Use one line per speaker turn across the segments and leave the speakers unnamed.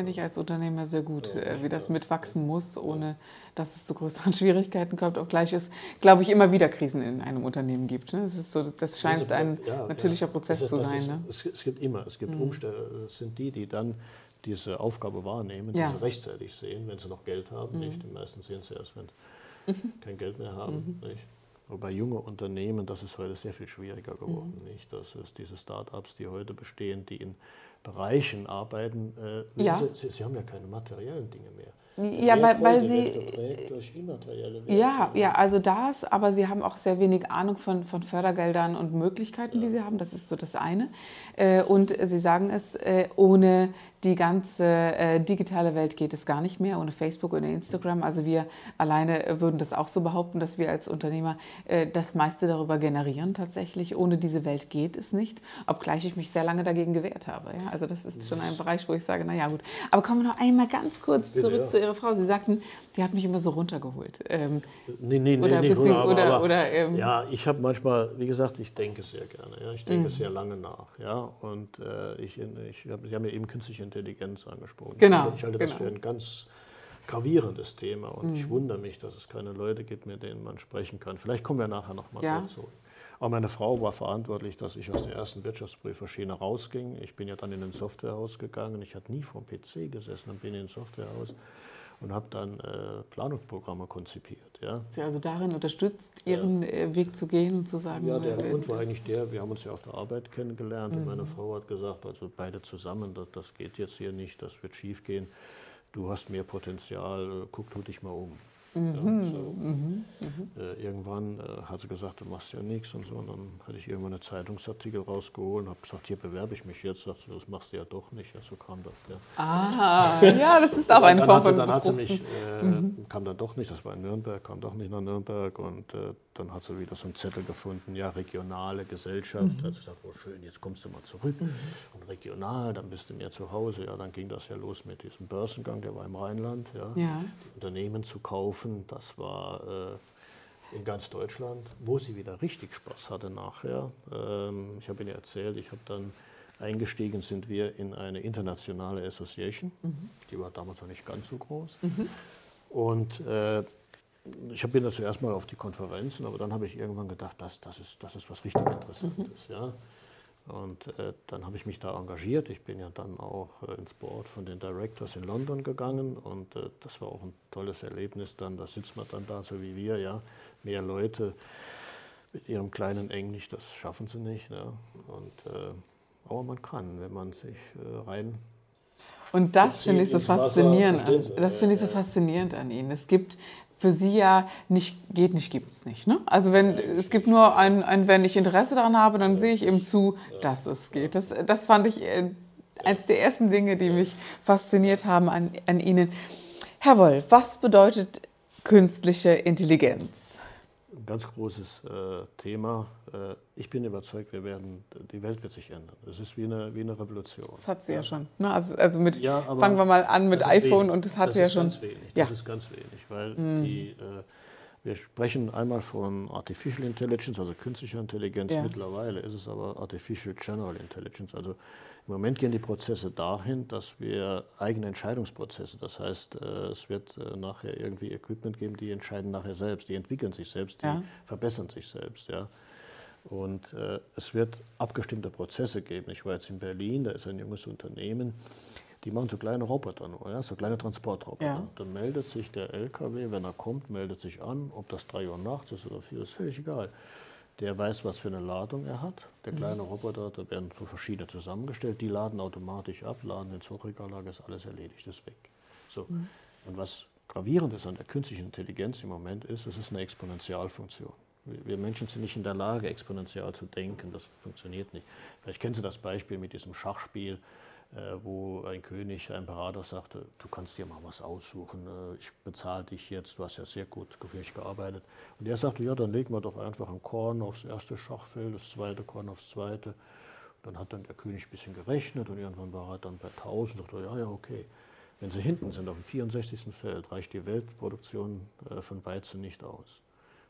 Kenne ich als Unternehmer sehr gut, äh, wie das mitwachsen muss, ohne dass es zu größeren Schwierigkeiten kommt. Obgleich es, glaube ich, immer wieder Krisen in einem Unternehmen gibt. ne? Das, ist so, das scheint ein
Ja,
natürlicher
ja.
Prozess
ist-
zu
das
sein.
ist-
Ne?
Es, gibt immer, es gibt Umstände, es sind die, die dann diese Aufgabe wahrnehmen,
Ja.
die sie rechtzeitig sehen, wenn sie noch Geld haben. Nicht? Die meisten sehen sie erst, wenn sie kein Geld mehr haben. Nicht? Wobei junge Unternehmen, das ist heute sehr viel schwieriger geworden. Nicht? Das ist diese Start-ups, die heute bestehen, die in Bereichen arbeiten. Äh,
Ja.
Sie, sie, haben ja keine materiellen Dinge mehr.
Ja, weil- weil sie-
durch immaterielle Werte.
Ja, ja, also das, aber sie haben auch sehr wenig Ahnung von, von Fördergeldern und Möglichkeiten, die sie haben. Das ist so das eine. Äh, Und sie sagen es, äh, ohne die ganze äh, digitale Welt geht es gar nicht mehr, ohne Facebook und Instagram. Also wir alleine würden das auch so behaupten, dass wir als Unternehmer äh, das meiste darüber generieren tatsächlich. Ohne diese Welt geht es nicht, obgleich ich mich sehr lange dagegen gewehrt habe. Ja? Also das ist schon ein Bereich, wo ich sage, naja gut. Aber kommen wir noch einmal ganz kurz zurück zu Ihrer Frau. Sie sagten, die hat mich immer so runtergeholt. Ähm,
Nee, nee, nee,
Oder
nicht runter, aber,
oder-
aber,
oder, ähm,
ja, ich habe manchmal, wie gesagt, ich denke sehr gerne. Ja, ich
Mhm.
denke sehr lange nach. Ja, und äh, ich, ich hab, Sie haben ja eben künstliche Intelligenz angesprochen.
Genau,
Ich halte, halte das
genau.
für ein ganz gravierendes Thema und
Mhm.
ich wundere mich, dass es keine Leute gibt, mit denen man sprechen kann. Vielleicht kommen wir nachher noch mal
Ja.
drauf zurück. Aber meine Frau war verantwortlich, dass ich aus der ersten Wirtschaftsprüferschiene rausging. Ich bin ja dann in ein Softwarehaus gegangen. Ich hatte nie vor dem PC gesessen und bin in ein Softwarehaus und habe dann äh, Planungsprogramme konzipiert. Ja.
Sie also darin unterstützt, Ihren äh, Weg zu gehen und zu sagen,
Ja, der
äh,
Grund war eigentlich der, wir haben uns ja auf der Arbeit kennengelernt und meine Frau hat gesagt, also beide zusammen, das, das geht jetzt hier nicht, das wird schief gehen. Du hast mehr Potenzial, guck du dich mal um. Ja, so. Äh, irgendwann äh, hat sie gesagt, du machst ja nichts und so. Und dann hatte ich irgendwann einen Zeitungsartikel rausgeholt und habe gesagt, hier bewerbe ich mich jetzt. Sagt sie, das machst du ja doch nicht. Ja, so kam das. Ja.
Ah, ja, das ist auch eine
dann
Form
hat sie,
von
dann hat sie mich, äh, kam dann doch nicht, das war in Nürnberg, kam doch nicht nach Nürnberg und äh, dann hat sie wieder so einen Zettel gefunden, ja, regionale Gesellschaft. Hat sie gesagt, oh schön, jetzt kommst du mal zurück. Und regional, dann bist du mehr zu Hause. Ja, dann ging das ja los mit diesem Börsengang, der war im Rheinland. Ja.
Ja.
Die Unternehmen zu kaufen, das war äh, in ganz Deutschland, wo sie wieder richtig Spaß hatte nachher. Ähm, ich habe Ihnen erzählt, ich habe dann eingestiegen, sind wir in eine internationale Association. Die war damals noch nicht ganz so groß. Und äh, ich bin da zuerst mal auf die Konferenzen, aber dann habe ich irgendwann gedacht, das, das, ist, das ist was richtig Interessantes. Ja? Und äh, dann habe ich mich da engagiert. Ich bin ja dann auch äh, ins Board von den Directors in London gegangen und äh, das war auch ein tolles Erlebnis. Dann, da sitzt man dann da, so wie wir, ja, mehr Leute mit ihrem kleinen Englisch, das schaffen sie nicht. Ja? Und, äh, aber man kann, wenn man sich äh, rein
Und das finde ich so
ins Wasser,
faszinierend. An, das finde ich so faszinierend an Ihnen. Es gibt für Sie ja nicht, geht nicht, gibt es nicht. Ne? Also wenn, es gibt nur ein, ein, wenn ich Interesse daran habe, dann sehe ich eben zu, dass es geht. Das, das fand ich äh, eines der ersten Dinge, die mich fasziniert haben an, an Ihnen. Herr Wolf, was bedeutet künstliche Intelligenz?
Ganz großes äh, Thema. Äh, ich bin überzeugt, wir werden, die Welt wird sich ändern. Es ist wie eine, wie eine Revolution.
Das hat sie ja, schon. Ne? Also, also mit,
Ja,
fangen wir mal an mit
das ist
iPhone
wenig.
und das hat
das
sie ja
ist
schon.
Ganz wenig.
Ja. Mhm.
Das ist ganz wenig, weil die, äh, wir sprechen einmal von Artificial Intelligence, also künstlicher Intelligenz.
Ja.
Mittlerweile ist es aber Artificial General Intelligence. Also im Moment gehen die Prozesse dahin, dass wir eigene Entscheidungsprozesse, das heißt, äh, es wird äh, nachher irgendwie Equipment geben, die entscheiden nachher selbst, die entwickeln sich selbst, die
Ja.
verbessern sich selbst. Ja. Und äh, es wird abgestimmte Prozesse geben. Ich war jetzt in Berlin, da ist ein junges Unternehmen, die machen so kleine Roboter nur, ja, so kleine Transportroboter.
Ja.
Dann meldet sich der LKW, wenn er kommt, meldet sich an, ob das 3 Uhr nachts ist oder 4 ist völlig egal. Der weiß, was für eine Ladung er hat. Der kleine Roboter, da werden so verschiedene zusammengestellt, die laden automatisch ab, laden ins Hochregallager, ist alles erledigt, ist weg. So. Und was gravierend ist an der künstlichen Intelligenz im Moment ist, es ist eine Exponentialfunktion. Wir wir Menschen sind nicht in der Lage, exponentiell zu denken. Das funktioniert nicht. Vielleicht kennen Sie das Beispiel mit diesem Schachspiel. Äh, wo ein König, ein Berater sagte, du kannst dir mal was aussuchen, äh, ich bezahle dich jetzt, du hast ja sehr gut für mich gearbeitet. Und er sagte, ja, dann legen wir doch einfach ein Korn aufs erste Schachfeld, das zweite Korn aufs zweite. Dann hat dann der König ein bisschen gerechnet und irgendwann war er dann bei 1000 und sagte, ja, ja, okay. Wenn sie hinten sind, auf dem 64. Feld, reicht die Weltproduktion äh, von Weizen nicht aus.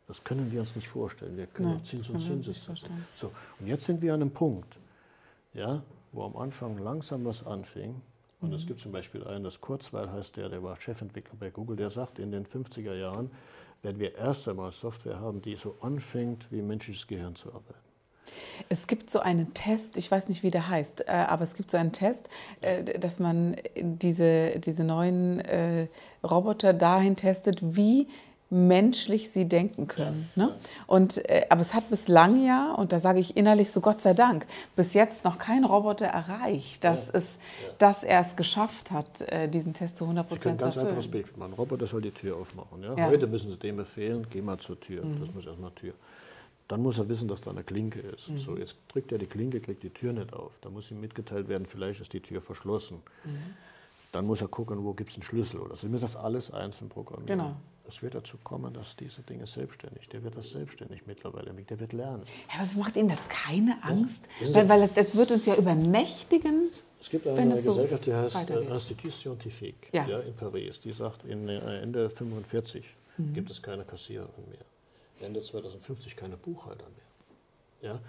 Das können wir uns nicht vorstellen. Wir können Nein, Zins und Zinses. So, und jetzt sind wir an einem Punkt, ja, wo am Anfang langsam was anfing. Und mhm. es gibt zum Beispiel einen, das Kurzweil heißt der, der war Chefentwickler bei Google, der sagt, in den 50er Jahren werden wir erst einmal Software haben, die so anfängt, wie menschliches Gehirn zu arbeiten.
Es gibt so einen Test, ich weiß nicht, wie der heißt, äh, aber es gibt so einen Test, äh, dass man diese, diese neuen äh, Roboter dahin testet, wie menschlich sie denken können. Ja, ne? Und, äh, aber es hat bislang ja, und da sage ich innerlich so Gott sei Dank, bis jetzt noch kein Roboter erreicht, dass, ja, es, ja. dass er es geschafft hat, äh, diesen Test zu 100 Prozent zu
erfüllen. Ganz einfaches Bild. Ein Roboter soll die Tür aufmachen. Ja? Heute müssen Sie dem befehlen, geh mal zur Tür. Mhm. Das muss erstmal Tür. Dann muss er wissen, dass da eine Klinke ist. Mhm. So, jetzt drückt er die Klinke, kriegt die Tür nicht auf. Da muss ihm mitgeteilt werden, vielleicht ist die Tür verschlossen. Mhm. Dann muss er gucken, wo gibt es einen Schlüssel oder so. Sie müssen das alles einzeln programmieren. Genau. Es wird dazu kommen, dass diese Dinge selbstständig, der wird das selbstständig mittlerweile, der wird lernen.
Ja, aber macht Ihnen das keine Angst? Ja, weil, weil das, das, wird uns ja übermächtigen.
Es gibt eine Gesellschaft, die heißt äh, Institut Scientifique ja. ja. in Paris. Die sagt, in, äh, Ende 1945 mhm. gibt es keine Kassiererin mehr. Ende 2050 keine Buchhalter mehr. Ja?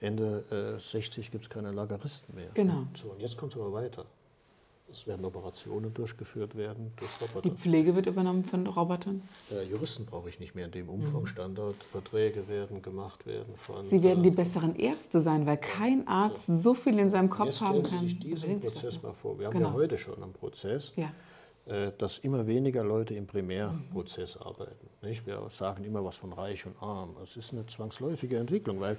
Ende äh, 60 gibt es keine Lageristen mehr.
Genau.
So, und jetzt kommt es aber weiter. Es werden Operationen durchgeführt werden durch
Roboter. Die Pflege wird übernommen von Robotern?
Äh, Juristen brauche ich nicht mehr in dem Umfang. Mhm. Standardverträge werden gemacht werden von.
Sie werden die besseren Ärzte sein, weil kein Arzt so, so viel in seinem Kopf Jetzt haben kann.
Sie sich diesen Prozess mal vor. Wir haben genau. ja heute schon einen Prozess. Ja äh, dass immer weniger Leute im Primärprozess arbeiten. Nicht? Wir sagen immer was von reich und arm. Es ist eine zwangsläufige Entwicklung, weil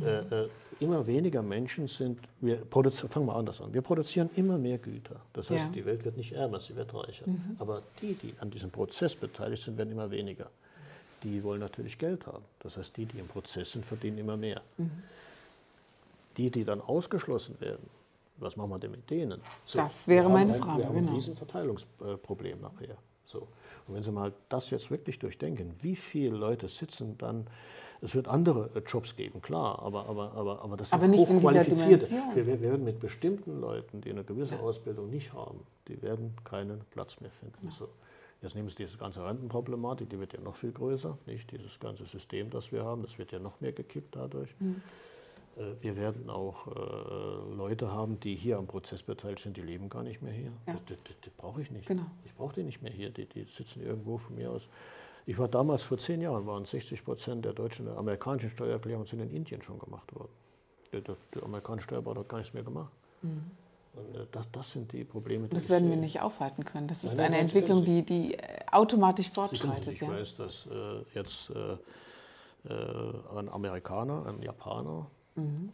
äh, äh, immer weniger Menschen sind, wir fangen wir anders an, wir produzieren immer mehr Güter. Das heißt, ja. die Welt wird nicht ärmer, sie wird reicher. Mhm. Aber die, die an diesem Prozess beteiligt sind, werden immer weniger. Die wollen natürlich Geld haben. Das heißt, die, die im Prozess sind, verdienen immer mehr. Mhm. Die, die dann ausgeschlossen werden, was machen wir denn mit denen?
So, das wäre meine
ein,
Frage.
Wir haben genau. ein Riesenverteilungsproblem nachher. So. Und wenn Sie mal das jetzt wirklich durchdenken, wie viele Leute sitzen dann, es wird andere äh, Jobs geben, klar, aber, aber, aber, aber das sind aber hochqualifizierte. Wir, wir, werden mit bestimmten Leuten, die eine gewisse ja. Ausbildung nicht haben, die werden keinen Platz mehr finden. Ja. So. Jetzt nehmen Sie diese ganze Rentenproblematik, die wird ja noch viel größer, nicht dieses ganze System, das wir haben, das wird ja noch mehr gekippt dadurch. Mhm. Äh, wir werden auch äh, Leute haben, die hier am Prozess beteiligt sind, die leben gar nicht mehr hier. Ja. Das, das, das brauche ich nicht. Genau. Ich brauche die nicht mehr hier. Die, die, sitzen irgendwo von mir aus. Ich war damals vor zehn Jahren, waren 60 Prozent der deutschen, der amerikanischen Steuererklärungen sind in Indien schon gemacht worden. Der, der, der amerikanische Steuerberater hat gar nichts mehr gemacht. Mhm. Und äh, das, das, sind die Probleme.
Die das werden wir nicht aufhalten können. Das ist Nein, eine Entwicklung, die, die automatisch fortschreitet.
Ich ja. weiß, dass äh, jetzt äh, ein Amerikaner, ein Japaner, Mhm.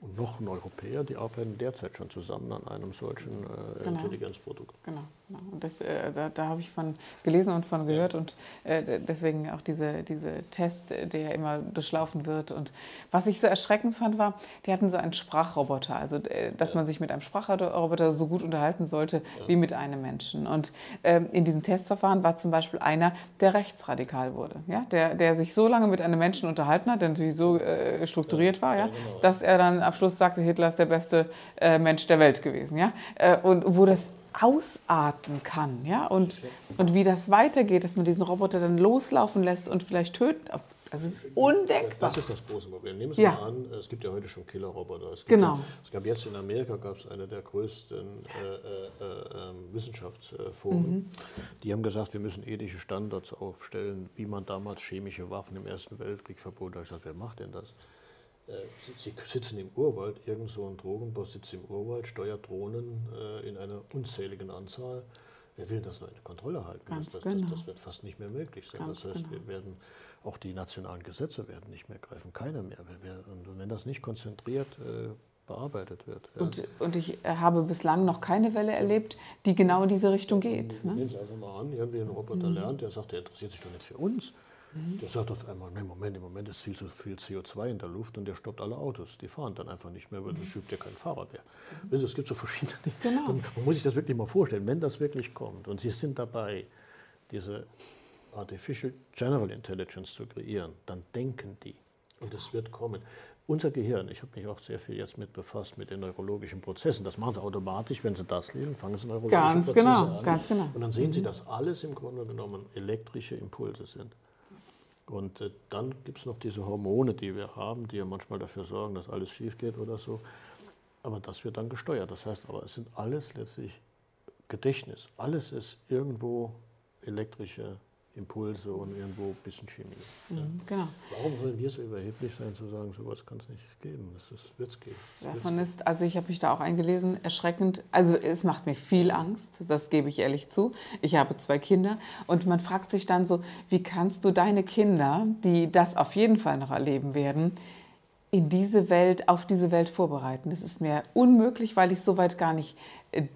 Und noch ein Europäer, die arbeiten derzeit schon zusammen an einem solchen äh, genau. Intelligenzprodukt.
Genau, das, äh, da, da habe ich von gelesen und von gehört ja. und äh, deswegen auch diese, diese Test, der ja immer durchlaufen wird. Und was ich so erschreckend fand, war, die hatten so einen Sprachroboter, also äh, dass ja. man sich mit einem Sprachroboter so gut unterhalten sollte ja. wie mit einem Menschen. Und ähm, in diesem Testverfahren war zum Beispiel einer, der rechtsradikal wurde, ja? der, der sich so lange mit einem Menschen unterhalten hat, der natürlich so äh, strukturiert war, ja? Genau. dass er dann am Schluss sagte, Hitler ist der beste äh, Mensch der Welt gewesen. Ja? Äh, und wo das ausarten kann. Ja? Und, und wie das weitergeht, dass man diesen Roboter dann loslaufen lässt und vielleicht töten. Das ist undenkbar.
Das ist das große Problem. Nehmen Sie ja. mal an, es gibt ja heute schon Killerroboter. Es
genau.
Ja, es gab jetzt in Amerika gab es eine der größten äh, äh, äh, Wissenschaftsforen. Mhm. Die haben gesagt, wir müssen ethische Standards aufstellen, wie man damals chemische Waffen im Ersten Weltkrieg verbot hat. Ich gesagt, wer macht denn das? Äh, sie sitzen im Urwald, irgend so ein Drogenboss sitzt im Urwald, steuert Drohnen äh, in einer unzähligen Anzahl. Wer will das noch in Kontrolle halten?
Ganz
das,
genau.
das, das, wird fast nicht mehr möglich sein. Ganz das heißt, genau. wir werden auch die nationalen Gesetze werden nicht mehr greifen, keiner mehr. Und wenn das nicht konzentriert äh, bearbeitet wird.
Ja. Und, und ich habe bislang noch keine Welle erlebt, die genau in diese Richtung geht.
Ne? Nehmen Sie einfach mal an, irgendwie ein Roboter mhm. lernt, der sagt, der interessiert sich doch nicht für uns. Mhm. Der sagt auf einmal, nein, Moment, im Moment ist viel zu viel CO2 in der Luft und der stoppt alle Autos. Die fahren dann einfach nicht mehr, weil es gibt ja kein Fahrrad mehr. Mhm. Es gibt so verschiedene Dinge. Genau. Man muss sich das wirklich mal vorstellen, wenn das wirklich kommt und Sie sind dabei, diese Artificial General Intelligence zu kreieren, dann denken die. Und es wird kommen. Unser Gehirn, ich habe mich auch sehr viel jetzt mit befasst mit den neurologischen Prozessen. Das machen sie automatisch, wenn sie das lesen, fangen sie neurologische
ganz
Prozesse
genau,
an.
Ganz genau.
Und dann sehen mhm. sie, dass alles im Grunde genommen elektrische Impulse sind. Und äh, dann gibt es noch diese Hormone, die wir haben, die ja manchmal dafür sorgen, dass alles schief geht oder so. Aber das wird dann gesteuert. Das heißt aber, es sind alles letztlich Gedächtnis. Alles ist irgendwo elektrische Impulse und irgendwo ein bisschen Chemie.
Mhm, ja. genau.
Warum sollen wir so überheblich sein, zu sagen, sowas kann es nicht geben? Das, das wird es geben.
Das Davon ist, also ich habe mich da auch eingelesen, erschreckend. Also es macht mir viel Angst, das gebe ich ehrlich zu. Ich habe zwei Kinder und man fragt sich dann so, wie kannst du deine Kinder, die das auf jeden Fall noch erleben werden, in diese Welt, auf diese Welt vorbereiten. Das ist mir unmöglich, weil ich so weit gar nicht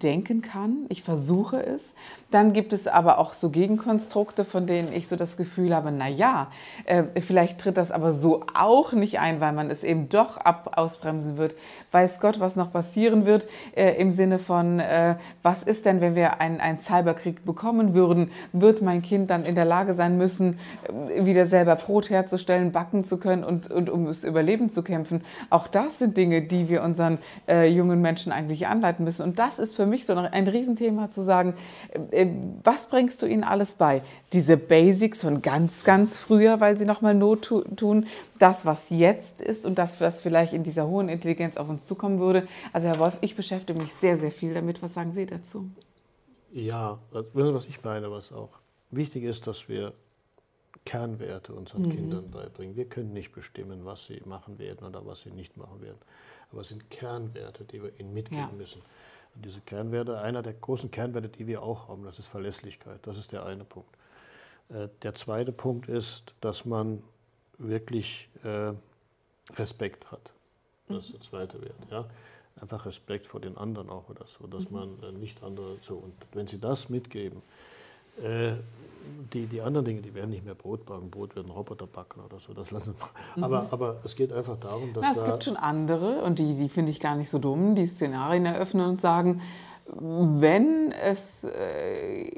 denken kann. Ich versuche es. Dann gibt es aber auch so Gegenkonstrukte, von denen ich so das Gefühl habe, na ja, äh, vielleicht tritt das aber so auch nicht ein, weil man es eben doch ab ausbremsen wird. Weiß Gott, was noch passieren wird äh, im Sinne von, äh, was ist denn, wenn wir einen, einen Cyberkrieg bekommen würden? Wird mein Kind dann in der Lage sein müssen, äh, wieder selber Brot herzustellen, backen zu können und, und um das Überleben zu kämpfen? Auch das sind Dinge, die wir unseren äh, jungen Menschen eigentlich anleiten müssen. Und das ist für mich so ein Riesenthema zu sagen, äh, was bringst du ihnen alles bei? Diese Basics von ganz, ganz früher, weil sie nochmal Not tun, das, was jetzt ist und das, was vielleicht in dieser hohen Intelligenz auf uns zukommen würde. Also Herr Wolf, ich beschäftige mich sehr, sehr viel damit. Was sagen Sie dazu?
Ja, wissen Sie, was ich meine, was auch wichtig ist, dass wir Kernwerte unseren mhm. Kindern beibringen. Wir können nicht bestimmen, was sie machen werden oder was sie nicht machen werden. Aber es sind Kernwerte, die wir ihnen mitgeben ja. müssen. Und diese Kernwerte, einer der großen Kernwerte, die wir auch haben, das ist Verlässlichkeit. Das ist der eine Punkt. Äh, der zweite Punkt ist, dass man wirklich äh, Respekt hat. Das ist der zweite Wert. Ja? Einfach Respekt vor den anderen auch oder so, dass mhm. man äh, nicht andere so. Und wenn Sie das mitgeben, die, die anderen Dinge, die werden nicht mehr Brot backen, Brot werden Roboter backen oder so, das lassen wir. Aber, mhm. aber es geht einfach darum, dass.
Na, es da gibt schon andere, und die, die finde ich gar nicht so dumm, die Szenarien eröffnen und sagen, wenn es äh,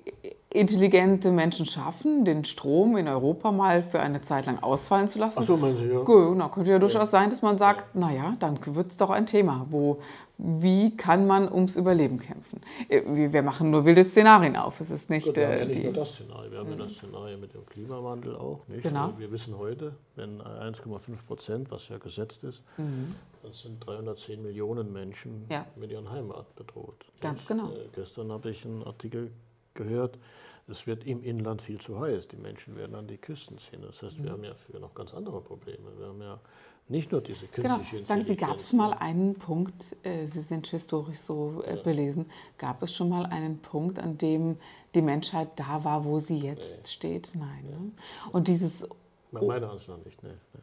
intelligente Menschen schaffen, den Strom in Europa mal für eine Zeit lang ausfallen zu lassen.
Ach so, meinen Sie, ja.
Genau, könnte ja durchaus ja. sein, dass man sagt, naja, dann wird es doch ein Thema, wo, wie kann man ums Überleben kämpfen? Äh, wir machen nur wilde Szenarien auf, es ist nicht... Gut,
wir haben ja nicht nur das Szenario, wir haben ja das Szenario mit dem Klimawandel auch, nicht?
Genau.
Wir wissen heute, wenn 1,5 Prozent, was ja gesetzt ist, mhm. das sind 310 Millionen Menschen ja. mit ihren Heimat bedroht.
Ganz Und, genau.
Äh, gestern habe ich einen Artikel gehört, es wird im Inland viel zu heiß. Die Menschen werden an die Küsten ziehen. Das heißt, wir mhm. haben ja für noch ganz andere Probleme. Wir haben ja nicht nur diese künstliche
genau. Sagen Sie, gab es mal einen Punkt, äh, Sie sind historisch so äh, ja. belesen, gab es schon mal einen Punkt, an dem die Menschheit da war, wo sie jetzt nee. steht? Nein. Ja. Ne? Und dieses...
Meiner Ansicht nach nicht, nee. nee.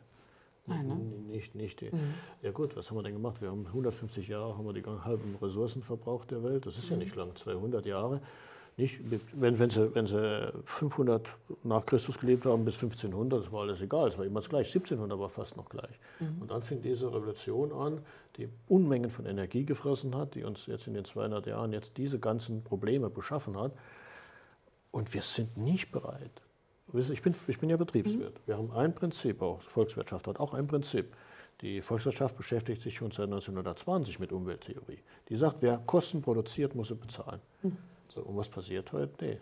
Nein, ne? Nicht, nicht. Mhm. Ja gut, was haben wir denn gemacht? Wir haben 150 Jahre haben wir die halben Ressourcen verbraucht der Welt. Das ist mhm. ja nicht lang, 200 Jahre. Nicht? Wenn, wenn, sie, wenn sie 500 nach Christus gelebt haben bis 1500, das war alles egal, es war immer das gleich. 1700 war fast noch gleich. Mhm. Und dann fing diese Revolution an, die Unmengen von Energie gefressen hat, die uns jetzt in den 200 Jahren jetzt diese ganzen Probleme beschaffen hat. Und wir sind nicht bereit. Ich bin, ich bin ja Betriebswirt. Mhm. Wir haben ein Prinzip, auch Volkswirtschaft hat auch ein Prinzip. Die Volkswirtschaft beschäftigt sich schon seit 1920 mit Umwelttheorie. Die sagt, wer Kosten produziert, muss er bezahlen. Mhm. So, und was passiert heute? Nee.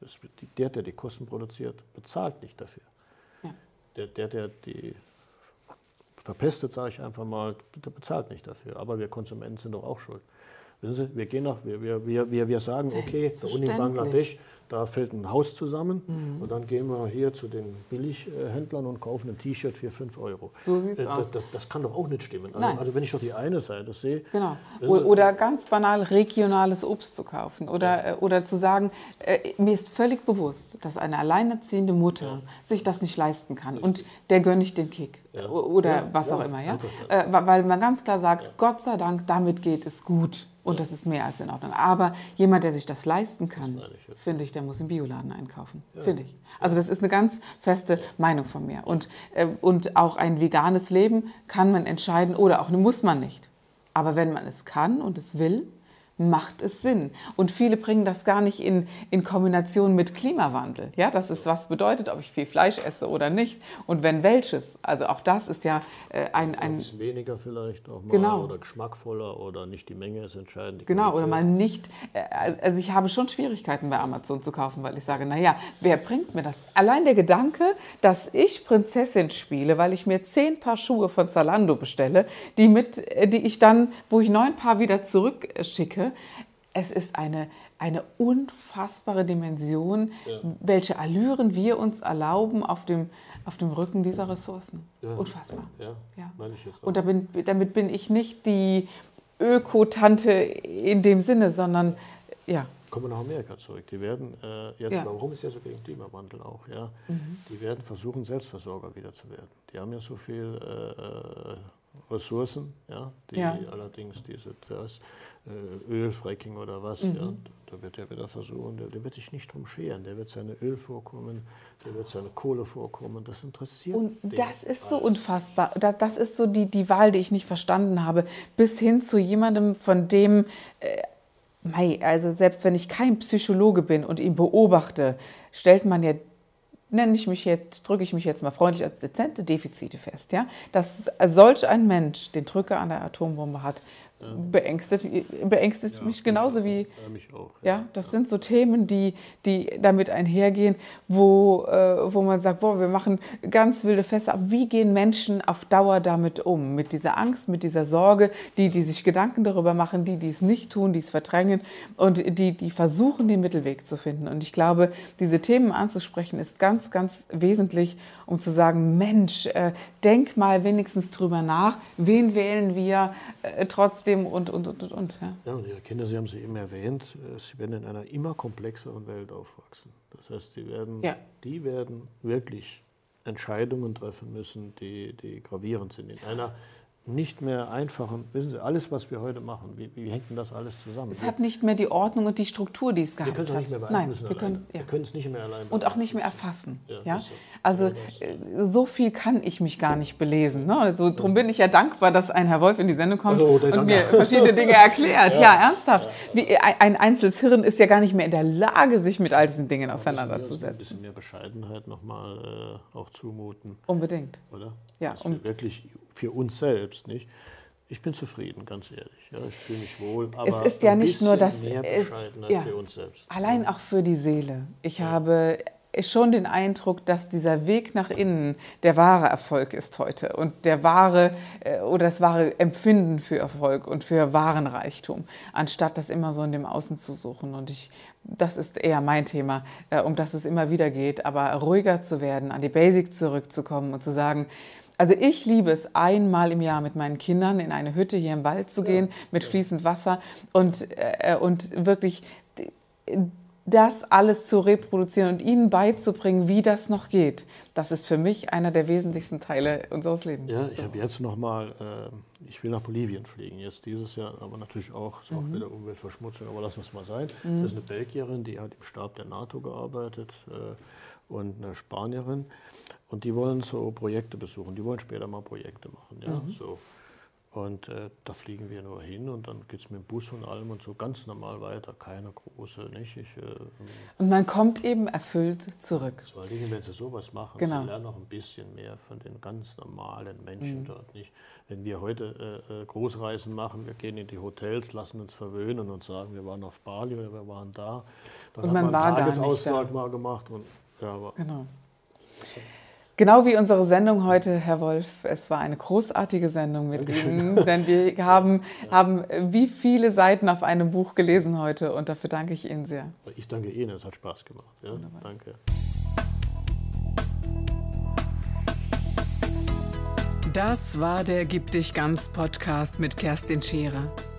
Das, der, der die Kosten produziert, bezahlt nicht dafür. Ja. Der, der, der die verpestet, sage ich einfach mal, der bezahlt nicht dafür. Aber wir Konsumenten sind doch auch schuld. Wissen Sie, wir, gehen nach, wir, wir, wir, wir sagen, okay, unten in Bangladesch, da fällt ein Haus zusammen mhm. und dann gehen wir hier zu den Billighändlern und kaufen ein T-Shirt für 5 Euro.
So sieht es
äh,
aus.
Das, das, kann doch auch nicht stimmen. Also, also, wenn ich doch die eine Seite sehe.
Genau. Oder ganz banal regionales Obst zu kaufen. Oder, ja. Äh, oder zu sagen, äh, mir ist völlig bewusst, dass eine alleinerziehende Mutter ja. sich das nicht leisten kann. Und der gönne ich den Kick. Ja. Oder was auch immer. Ja? Äh, weil man ganz klar sagt, Gott sei Dank, damit geht es gut Und das ist mehr als in Ordnung. Aber jemand, der sich das leisten kann, finde ich, der muss im Bioladen einkaufen. Ja. Finde ich. Also das ist eine ganz feste Meinung von mir. Und, äh, und auch ein veganes Leben kann man entscheiden oder auch muss man nicht. Aber wenn man es kann und es will, macht es Sinn. Und viele bringen das gar nicht in, in Kombination mit Klimawandel. Ja, das ist, was bedeutet, ob ich viel Fleisch esse oder nicht. Und wenn welches. Also auch das ist ja äh, ein, ein... Ein
bisschen weniger vielleicht auch mal
genau.
oder geschmackvoller oder nicht die Menge ist entscheidend.
Genau, Qualität. oder mal nicht... Äh, also ich habe schon Schwierigkeiten bei Amazon zu kaufen, weil ich sage, naja, wer bringt mir das? Allein der Gedanke, dass ich Prinzessin spiele, weil ich mir zehn Paar Schuhe von Zalando bestelle, die, mit, äh, die ich dann, wo ich neun Paar wieder zurückschicke, es ist eine, eine unfassbare Dimension, ja. welche Allüren wir uns erlauben auf dem, auf dem Rücken dieser Ressourcen. Ja. Unfassbar. Ja, ja. Und damit, damit bin ich nicht die Öko-Tante in dem Sinne, sondern ja.
Kommen wir nach Amerika zurück. Die werden äh, jetzt, ja. warum ist ja so gegen Klimawandel auch? Ja? Mhm. Die werden versuchen, Selbstversorger wieder zu werden. Die haben ja so viel äh, äh Ressourcen, ja, die ja. allerdings diese das, äh, Ölfracking oder was, mhm. ja, da wird er wieder versuchen, der, der, wird sich nicht drum scheren, der wird seine Ölvorkommen, der wird seine Kohlevorkommen, das interessiert
Und das ist alles. so unfassbar, das, das, ist so die, die Wahl, die ich nicht verstanden habe, bis hin zu jemandem, von dem, äh, also selbst wenn ich kein Psychologe bin und ihn beobachte, stellt man ja nenne ich mich jetzt, drücke ich mich jetzt mal freundlich als dezente Defizite fest, ja, dass solch ein Mensch den Drücker an der Atombombe hat. Beängstigt, beängstigt ja, mich genauso wie.
Ja, mich auch.
Ja, das sind so Themen, die, die damit einhergehen, wo, äh, wo man sagt, boah, wir machen ganz wilde Feste. Aber wie gehen Menschen auf Dauer damit um? Mit dieser Angst, mit dieser Sorge, die, die sich Gedanken darüber machen, die, die es nicht tun, die es verdrängen und die, die versuchen, den Mittelweg zu finden. Und ich glaube, diese Themen anzusprechen, ist ganz, ganz wesentlich, um zu sagen, Mensch, äh, denk mal wenigstens drüber nach, wen wählen wir äh, trotzdem und, und, und, und.
Ja. ja, und Ihre Kinder, Sie haben sie eben erwähnt, äh, sie werden in einer immer komplexeren Welt aufwachsen. Das heißt, die werden, ja. die werden wirklich Entscheidungen treffen müssen, die, die gravierend sind. In einer nicht mehr einfachen, wissen Sie, alles, was wir heute machen, wie, wie hängt denn das alles zusammen?
Es hat nicht mehr die Ordnung und die Struktur, die es gehabt hat.
Wir können es nicht mehr beeinflussen Nein, wir, können, ja. wir können es nicht mehr allein
Und auch nicht mehr erfassen. Ja, ja? So. Also äh, so viel kann ich mich gar nicht belesen. Ne? Also, darum bin ich ja dankbar, dass ein Herr Wolf in die Sendung kommt oh, und mir verschiedene Dinge erklärt. ja. ja, ernsthaft. Wie, ein einzelnes Hirn ist ja gar nicht mehr in der Lage, sich mit all diesen Dingen auseinanderzusetzen.
Ein bisschen mehr Bescheidenheit nochmal äh, auch zumuten.
Unbedingt.
Oder? Ja, Dass um, wirklich für uns selbst, nicht? Ich bin zufrieden, ganz ehrlich. Ja, ich fühle mich wohl.
Aber es ist ja nicht nur das.
Mehr Bescheidenheit ja, für uns selbst.
Allein auch für die Seele. Ich ja. habe schon den Eindruck, dass dieser Weg nach innen der wahre Erfolg ist heute und der wahre äh, oder das wahre Empfinden für Erfolg und für wahren Reichtum, anstatt das immer so in dem Außen zu suchen. Und ich, das ist eher mein Thema, äh, um das es immer wieder geht, aber ruhiger zu werden, an die Basics zurückzukommen und zu sagen, also ich liebe es, einmal im Jahr mit meinen Kindern in eine Hütte hier im Wald zu gehen, mit fließend Wasser und, äh, und wirklich das alles zu reproduzieren und ihnen beizubringen, wie das noch geht. Das ist für mich einer der wesentlichsten Teile unseres Lebens.
Ja, ich habe jetzt noch mal, äh, ich will nach Bolivien fliegen, jetzt dieses Jahr, aber natürlich auch, ist auch mhm. wieder Umweltverschmutzung, aber lass uns mal sein. Mhm. Das ist eine Belgierin, die hat im Stab der NATO gearbeitet. Äh, und eine Spanierin. Und die wollen so Projekte besuchen. Die wollen später mal Projekte machen. Ja? Mhm. So. Und äh, da fliegen wir nur hin und dann geht es mit dem Bus und allem und so ganz normal weiter. Keine große, nicht? Ich, äh,
und man kommt eben erfüllt zurück.
Vor allem, wenn sie sowas machen,
genau.
sie lernen noch ein bisschen mehr von den ganz normalen Menschen mhm. dort, nicht? Wenn wir heute äh, äh, Großreisen machen, wir gehen in die Hotels, lassen uns verwöhnen und sagen, wir waren auf Bali oder wir waren da.
Dann und man, man einen
Tagesausflug mal gemacht und ja, aber
genau. Genau wie unsere Sendung heute, Herr Wolf. Es war eine großartige Sendung mit Ihnen, denn wir haben, haben wie viele Seiten auf einem Buch gelesen heute und dafür danke ich Ihnen sehr.
Ich danke Ihnen, es hat Spaß gemacht. Ja, danke.
Das war der Gib dich ganz Podcast mit Kerstin Scherer.